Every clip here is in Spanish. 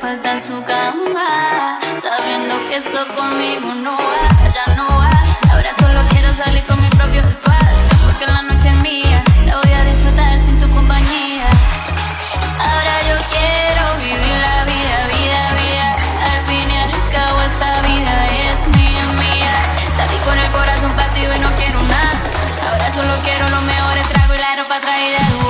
vuelta en su cama, sabiendo que eso conmigo no va, ya no va. Ahora solo quiero salir con mi propio squad, porque la noche es mía, la voy a disfrutar sin tu compañía. Ahora yo quiero vivir la vida, vida, vida. Al fin y al cabo esta vida es mía, mía. Salí con el corazón partido y no quiero nada. Ahora solo quiero lo mejor, trago y la ropa traída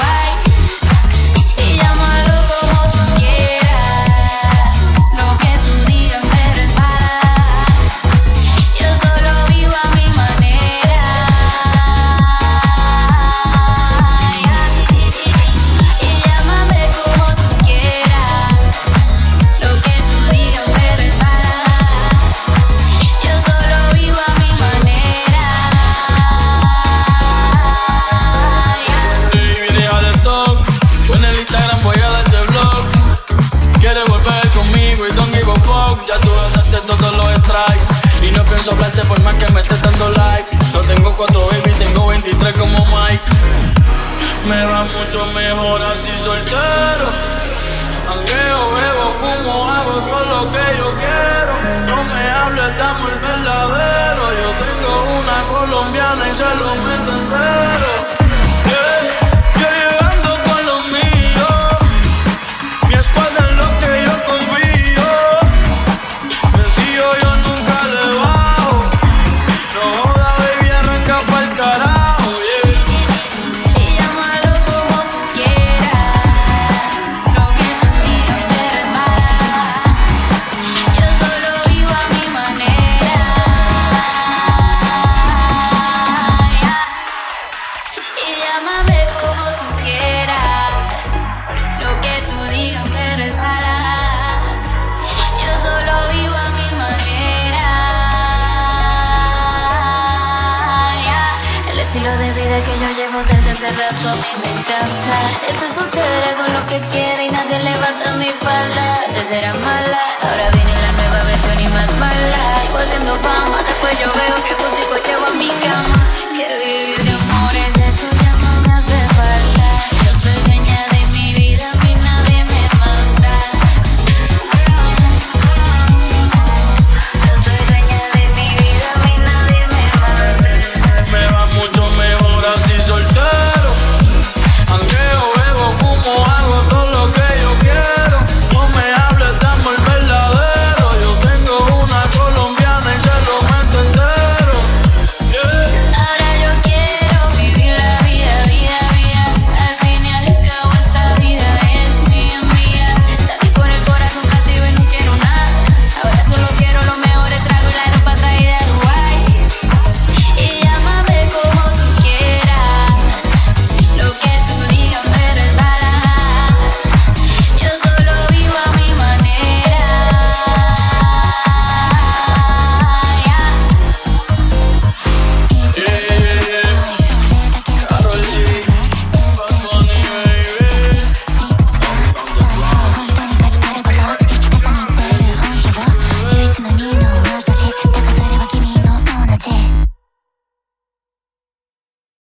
Me va mucho mejor así soltero. Aunque bebo, fumo, hago todo lo que yo quiero. No me hables, dame el verdadero. Yo tengo una colombiana y se lo meto entero. Estilo de vida que yo llevo desde hace rato a mí me encanta. Ese soltera con lo que quiere y nadie levanta mi falda. Antes era mala, ahora viene la nueva versión y más mala. Sigo haciendo fama, después yo veo que consigo